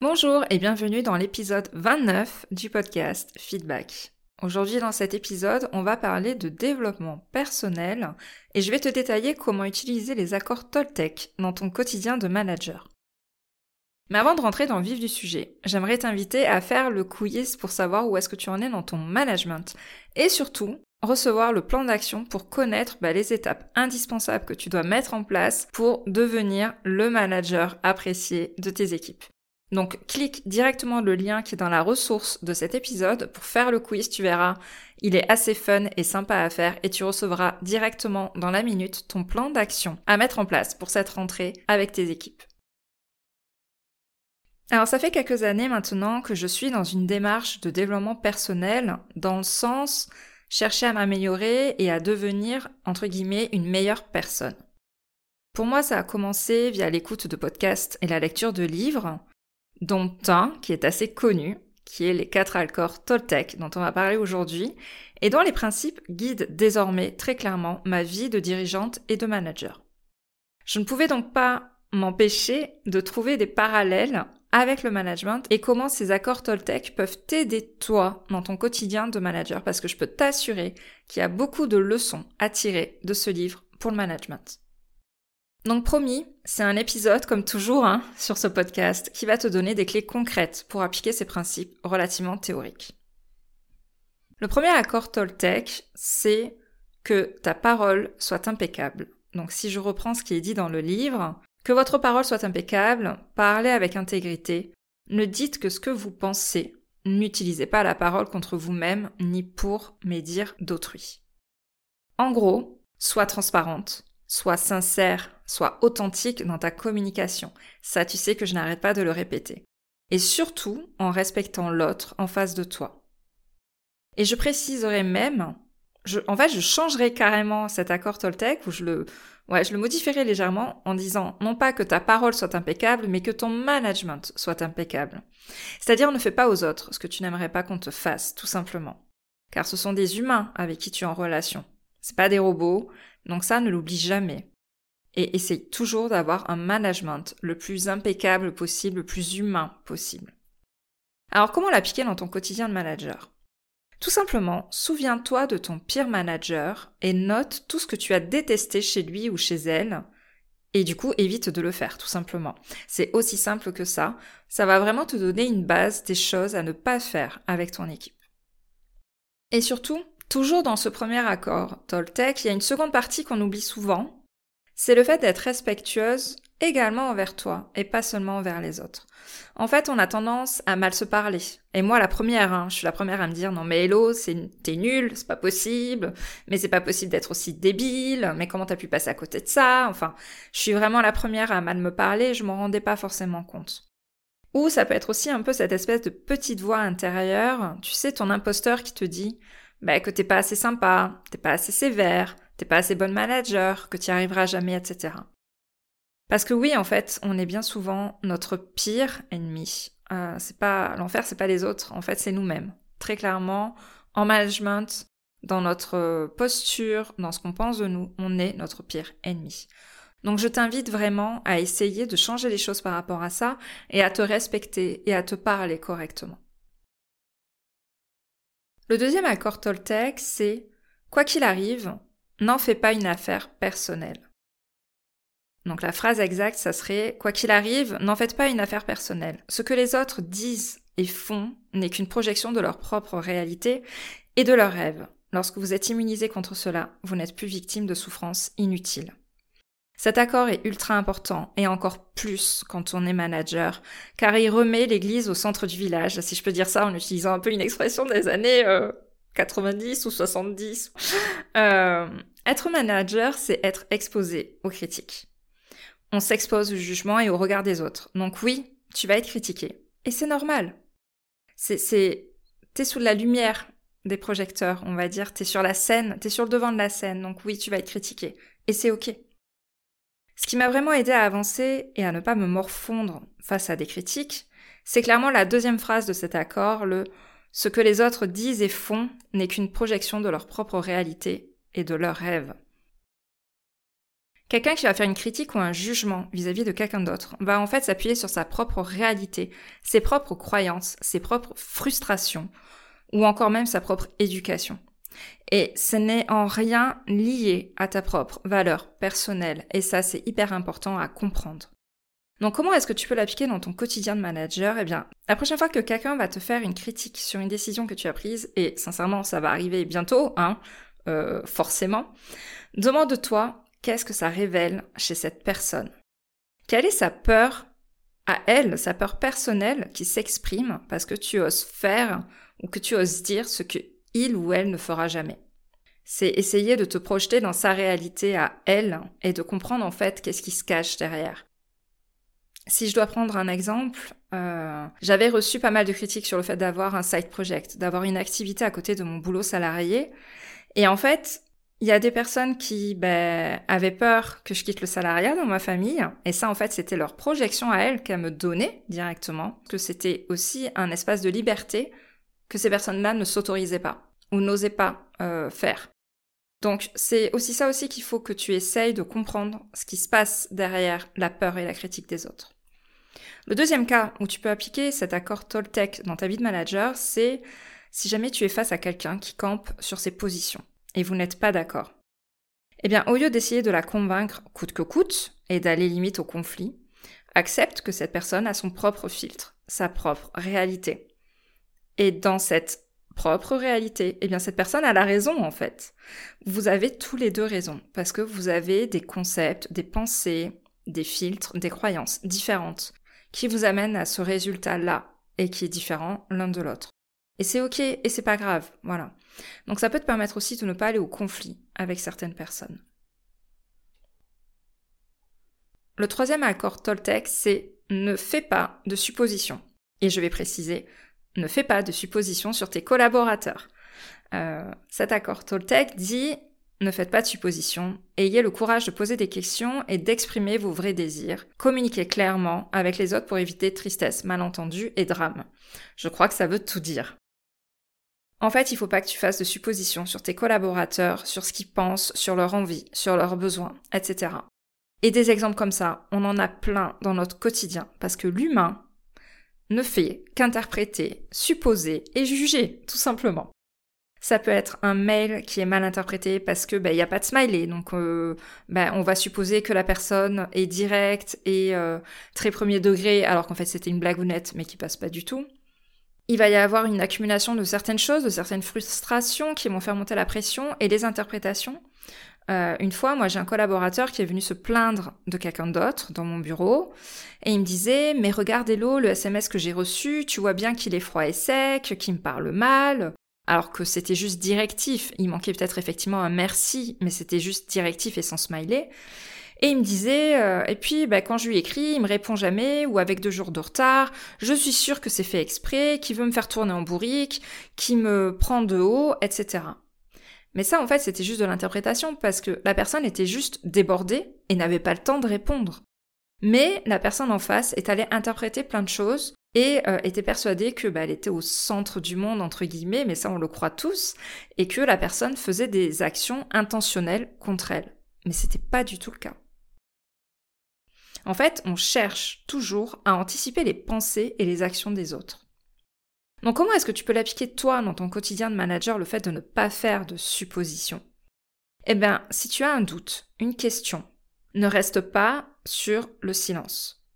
Bonjour et bienvenue dans l'épisode 29 du podcast Feedback. Aujourd'hui dans cet épisode, on va parler de développement personnel et je vais te détailler comment utiliser les accords Toltec dans ton quotidien de manager. Mais avant de rentrer dans le vif du sujet, j'aimerais t'inviter à faire le quiz pour savoir où est-ce que tu en es dans ton management et surtout recevoir le plan d'action pour connaître bah, les étapes indispensables que tu dois mettre en place pour devenir le manager apprécié de tes équipes. Donc clique directement le lien qui est dans la ressource de cet épisode pour faire le quiz, tu verras. Il est assez fun et sympa à faire et tu recevras directement dans la minute ton plan d'action à mettre en place pour cette rentrée avec tes équipes. Alors ça fait quelques années maintenant que je suis dans une démarche de développement personnel dans le sens chercher à m'améliorer et à devenir entre guillemets une meilleure personne. Pour moi, ça a commencé via l'écoute de podcasts et la lecture de livres dont un qui est assez connu, qui est les quatre accords Toltec dont on va parler aujourd'hui, et dont les principes guident désormais très clairement ma vie de dirigeante et de manager. Je ne pouvais donc pas m'empêcher de trouver des parallèles avec le management et comment ces accords Toltec peuvent t'aider toi dans ton quotidien de manager parce que je peux t'assurer qu'il y a beaucoup de leçons à tirer de ce livre pour le management. Donc promis, c'est un épisode comme toujours hein, sur ce podcast qui va te donner des clés concrètes pour appliquer ces principes relativement théoriques. Le premier accord Toltec, c'est que ta parole soit impeccable. Donc si je reprends ce qui est dit dans le livre, que votre parole soit impeccable, parlez avec intégrité, ne dites que ce que vous pensez, n'utilisez pas la parole contre vous-même ni pour médire d'autrui. En gros, sois transparente, Sois sincère, sois authentique dans ta communication. Ça, tu sais que je n'arrête pas de le répéter. Et surtout en respectant l'autre en face de toi. Et je préciserai même, en fait, je changerai carrément cet accord Toltec ou je le, ouais, je le modifierai légèrement en disant non pas que ta parole soit impeccable, mais que ton management soit impeccable. C'est-à-dire ne fais pas aux autres ce que tu n'aimerais pas qu'on te fasse, tout simplement. Car ce sont des humains avec qui tu es en relation. C'est pas des robots, donc ça, ne l'oublie jamais. Et essaye toujours d'avoir un management le plus impeccable possible, le plus humain possible. Alors comment l'appliquer dans ton quotidien de manager? Tout simplement, souviens-toi de ton pire manager et note tout ce que tu as détesté chez lui ou chez elle. Et du coup, évite de le faire, tout simplement. C'est aussi simple que ça. Ça va vraiment te donner une base des choses à ne pas faire avec ton équipe. Et surtout, Toujours dans ce premier accord Toltec, il y a une seconde partie qu'on oublie souvent. C'est le fait d'être respectueuse également envers toi et pas seulement envers les autres. En fait, on a tendance à mal se parler. Et moi, la première, hein, je suis la première à me dire non mais hello, t'es nul, c'est pas possible, mais c'est pas possible d'être aussi débile, mais comment t'as pu passer à côté de ça? Enfin, je suis vraiment la première à mal me parler, je m'en rendais pas forcément compte. Ou ça peut être aussi un peu cette espèce de petite voix intérieure, tu sais, ton imposteur qui te dit bah, que t'es pas assez sympa, t'es pas assez sévère, t'es pas assez bonne manager, que t'y arriveras jamais, etc. Parce que oui, en fait, on est bien souvent notre pire ennemi. Euh, c'est pas l'enfer, c'est pas les autres. En fait, c'est nous-mêmes. Très clairement, en management, dans notre posture, dans ce qu'on pense de nous, on est notre pire ennemi. Donc je t'invite vraiment à essayer de changer les choses par rapport à ça et à te respecter et à te parler correctement. Le deuxième accord Toltec, c'est Quoi qu'il arrive, n'en fais pas une affaire personnelle. Donc la phrase exacte, ça serait Quoi qu'il arrive, n'en faites pas une affaire personnelle. Ce que les autres disent et font n'est qu'une projection de leur propre réalité et de leurs rêves. Lorsque vous êtes immunisé contre cela, vous n'êtes plus victime de souffrances inutiles. Cet accord est ultra important et encore plus quand on est manager, car il remet l'église au centre du village, si je peux dire ça en utilisant un peu une expression des années 90 euh, ou 70. Euh, être manager, c'est être exposé aux critiques. On s'expose au jugement et au regard des autres. Donc oui, tu vas être critiqué. Et c'est normal. c'est, t'es sous la lumière des projecteurs, on va dire. T'es sur la scène, t'es sur le devant de la scène. Donc oui, tu vas être critiqué. Et c'est ok. Ce qui m'a vraiment aidé à avancer et à ne pas me morfondre face à des critiques, c'est clairement la deuxième phrase de cet accord, le ce que les autres disent et font n'est qu'une projection de leur propre réalité et de leurs rêves. Quelqu'un qui va faire une critique ou un jugement vis-à-vis de quelqu'un d'autre va en fait s'appuyer sur sa propre réalité, ses propres croyances, ses propres frustrations, ou encore même sa propre éducation. Et ce n'est en rien lié à ta propre valeur personnelle, et ça c'est hyper important à comprendre. Donc comment est-ce que tu peux l'appliquer dans ton quotidien de manager? Eh bien, la prochaine fois que quelqu'un va te faire une critique sur une décision que tu as prise, et sincèrement ça va arriver bientôt, hein, euh, forcément, demande-toi qu'est-ce que ça révèle chez cette personne? Quelle est sa peur à elle, sa peur personnelle qui s'exprime parce que tu oses faire ou que tu oses dire ce que il ou elle ne fera jamais? C'est essayer de te projeter dans sa réalité à elle et de comprendre en fait qu'est-ce qui se cache derrière. Si je dois prendre un exemple, euh, j'avais reçu pas mal de critiques sur le fait d'avoir un side project, d'avoir une activité à côté de mon boulot salarié. Et en fait, il y a des personnes qui ben, avaient peur que je quitte le salariat dans ma famille. Et ça, en fait, c'était leur projection à elles qu'elles me donnaient directement. Que c'était aussi un espace de liberté que ces personnes-là ne s'autorisaient pas ou n'osaient pas euh, faire. Donc c'est aussi ça aussi qu'il faut que tu essayes de comprendre ce qui se passe derrière la peur et la critique des autres. Le deuxième cas où tu peux appliquer cet accord Toltec dans ta vie de manager, c'est si jamais tu es face à quelqu'un qui campe sur ses positions et vous n'êtes pas d'accord. Eh bien, au lieu d'essayer de la convaincre coûte que coûte et d'aller limite au conflit, accepte que cette personne a son propre filtre, sa propre réalité. Et dans cette propre réalité, eh bien cette personne a la raison en fait. Vous avez tous les deux raison parce que vous avez des concepts, des pensées, des filtres, des croyances différentes qui vous amènent à ce résultat-là et qui est différent l'un de l'autre. Et c'est ok et c'est pas grave, voilà. Donc ça peut te permettre aussi de ne pas aller au conflit avec certaines personnes. Le troisième accord Toltec, c'est ne fais pas de suppositions. Et je vais préciser, ne fais pas de suppositions sur tes collaborateurs. Euh, cet accord Toltec dit ne faites pas de suppositions, ayez le courage de poser des questions et d'exprimer vos vrais désirs. Communiquez clairement avec les autres pour éviter tristesse, malentendus et drame. Je crois que ça veut tout dire. En fait, il faut pas que tu fasses de suppositions sur tes collaborateurs, sur ce qu'ils pensent, sur leurs envies, sur leurs besoins, etc. Et des exemples comme ça, on en a plein dans notre quotidien, parce que l'humain, ne fait qu'interpréter, supposer et juger, tout simplement. Ça peut être un mail qui est mal interprété parce que ben, il n'y a pas de smiley, donc ben, on va supposer que la personne est directe et euh, très premier degré, alors qu'en fait c'était une blagounette mais qui passe pas du tout. Il va y avoir une accumulation de certaines choses, de certaines frustrations qui vont faire monter la pression et les interprétations. Euh, une fois, moi, j'ai un collaborateur qui est venu se plaindre de quelqu'un d'autre dans mon bureau, et il me disait, mais regarde Hello, le SMS que j'ai reçu, tu vois bien qu'il est froid et sec, qu'il me parle mal, alors que c'était juste directif. Il manquait peut-être effectivement un merci, mais c'était juste directif et sans smiley. Et il me disait, euh, et puis bah, quand je lui écris, il me répond jamais ou avec deux jours de retard. Je suis sûre que c'est fait exprès, qu'il veut me faire tourner en bourrique, qu'il me prend de haut, etc. Mais ça, en fait, c'était juste de l'interprétation parce que la personne était juste débordée et n'avait pas le temps de répondre. Mais la personne en face est allée interpréter plein de choses et euh, était persuadée que bah, elle était au centre du monde entre guillemets, mais ça on le croit tous, et que la personne faisait des actions intentionnelles contre elle. Mais c'était pas du tout le cas. En fait, on cherche toujours à anticiper les pensées et les actions des autres. Donc comment est-ce que tu peux l'appliquer toi dans ton quotidien de manager, le fait de ne pas faire de suppositions? Eh bien, si tu as un doute, une question, ne reste pas sur le silence.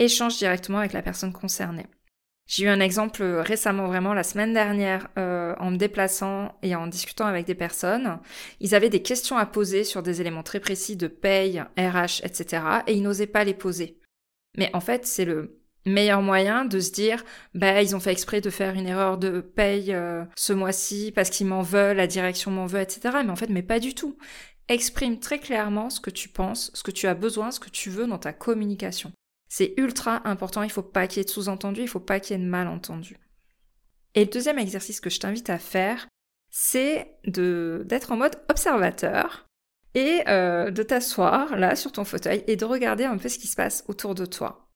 Échange directement avec la personne concernée. J'ai eu un exemple récemment, vraiment la semaine dernière, euh, en me déplaçant et en discutant avec des personnes. Ils avaient des questions à poser sur des éléments très précis de paye, RH, etc. Et ils n'osaient pas les poser. Mais en fait, c'est le meilleur moyen de se dire bah ils ont fait exprès de faire une erreur de paye euh, ce mois-ci parce qu'ils m'en veulent, la direction m'en veut, etc. Mais en fait, mais pas du tout. Exprime très clairement ce que tu penses, ce que tu as besoin, ce que tu veux dans ta communication. C'est ultra important, il faut pas qu'il y ait de sous-entendu, il faut pas qu'il y ait de malentendu. Et le deuxième exercice que je t'invite à faire, c'est d'être en mode observateur et euh, de t'asseoir là sur ton fauteuil et de regarder un peu ce qui se passe autour de toi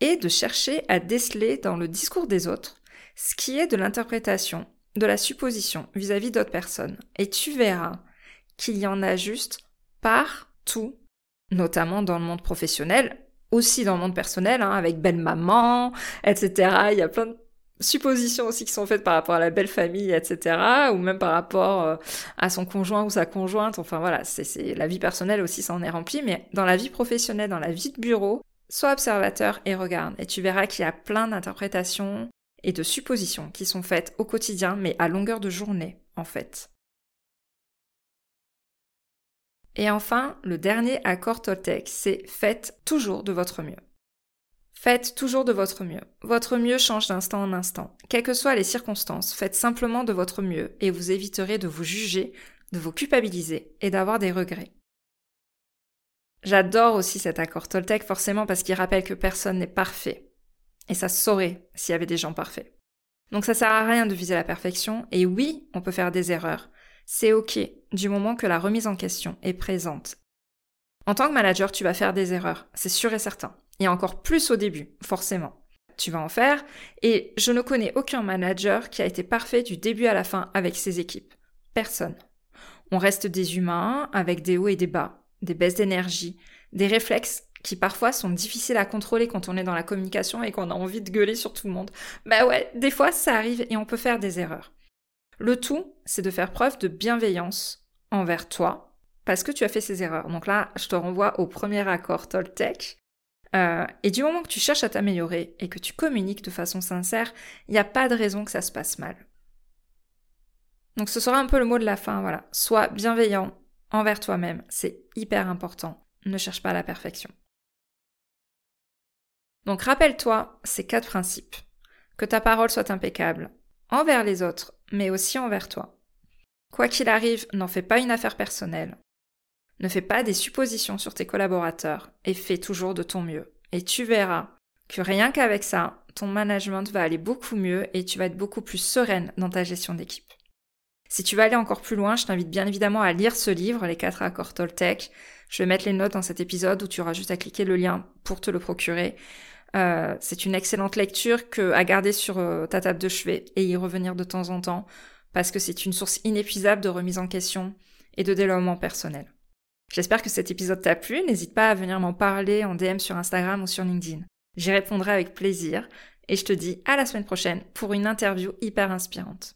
et de chercher à déceler dans le discours des autres ce qui est de l'interprétation, de la supposition vis-à-vis d'autres personnes. Et tu verras qu'il y en a juste partout, notamment dans le monde professionnel, aussi dans le monde personnel, hein, avec belle maman, etc. Il y a plein de suppositions aussi qui sont faites par rapport à la belle famille, etc. Ou même par rapport euh, à son conjoint ou sa conjointe. Enfin voilà, c'est la vie personnelle aussi, ça en est rempli. Mais dans la vie professionnelle, dans la vie de bureau, sois observateur et regarde. Et tu verras qu'il y a plein d'interprétations et de suppositions qui sont faites au quotidien, mais à longueur de journée, en fait. Et enfin, le dernier accord Toltec, c'est faites toujours de votre mieux. Faites toujours de votre mieux. Votre mieux change d'instant en instant. Quelles que soient les circonstances, faites simplement de votre mieux et vous éviterez de vous juger, de vous culpabiliser et d'avoir des regrets. J'adore aussi cet accord Toltec forcément parce qu'il rappelle que personne n'est parfait. Et ça saurait s'il y avait des gens parfaits. Donc ça sert à rien de viser la perfection et oui, on peut faire des erreurs. C'est ok du moment que la remise en question est présente. En tant que manager, tu vas faire des erreurs, c'est sûr et certain. Et encore plus au début, forcément. Tu vas en faire, et je ne connais aucun manager qui a été parfait du début à la fin avec ses équipes. Personne. On reste des humains avec des hauts et des bas, des baisses d'énergie, des réflexes qui parfois sont difficiles à contrôler quand on est dans la communication et qu'on a envie de gueuler sur tout le monde. Bah ouais, des fois ça arrive et on peut faire des erreurs. Le tout, c'est de faire preuve de bienveillance envers toi parce que tu as fait ces erreurs. Donc là, je te renvoie au premier accord Toltec euh, et du moment que tu cherches à t'améliorer et que tu communiques de façon sincère, il n'y a pas de raison que ça se passe mal. Donc ce sera un peu le mot de la fin, voilà. Sois bienveillant envers toi-même, c'est hyper important. Ne cherche pas la perfection. Donc rappelle-toi ces quatre principes. Que ta parole soit impeccable, envers les autres, mais aussi envers toi. Quoi qu'il arrive, n'en fais pas une affaire personnelle. Ne fais pas des suppositions sur tes collaborateurs et fais toujours de ton mieux. Et tu verras que rien qu'avec ça, ton management va aller beaucoup mieux et tu vas être beaucoup plus sereine dans ta gestion d'équipe. Si tu veux aller encore plus loin, je t'invite bien évidemment à lire ce livre, Les 4 accords Toltec. Je vais mettre les notes dans cet épisode où tu auras juste à cliquer le lien pour te le procurer. Euh, c'est une excellente lecture que à garder sur euh, ta table de chevet et y revenir de temps en temps parce que c'est une source inépuisable de remise en question et de développement personnel. J'espère que cet épisode t'a plu, n'hésite pas à venir m'en parler en DM sur Instagram ou sur LinkedIn. J'y répondrai avec plaisir et je te dis à la semaine prochaine pour une interview hyper inspirante.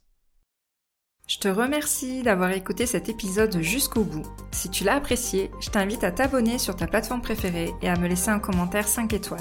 Je te remercie d'avoir écouté cet épisode jusqu'au bout. Si tu l'as apprécié, je t'invite à t'abonner sur ta plateforme préférée et à me laisser un commentaire 5 étoiles.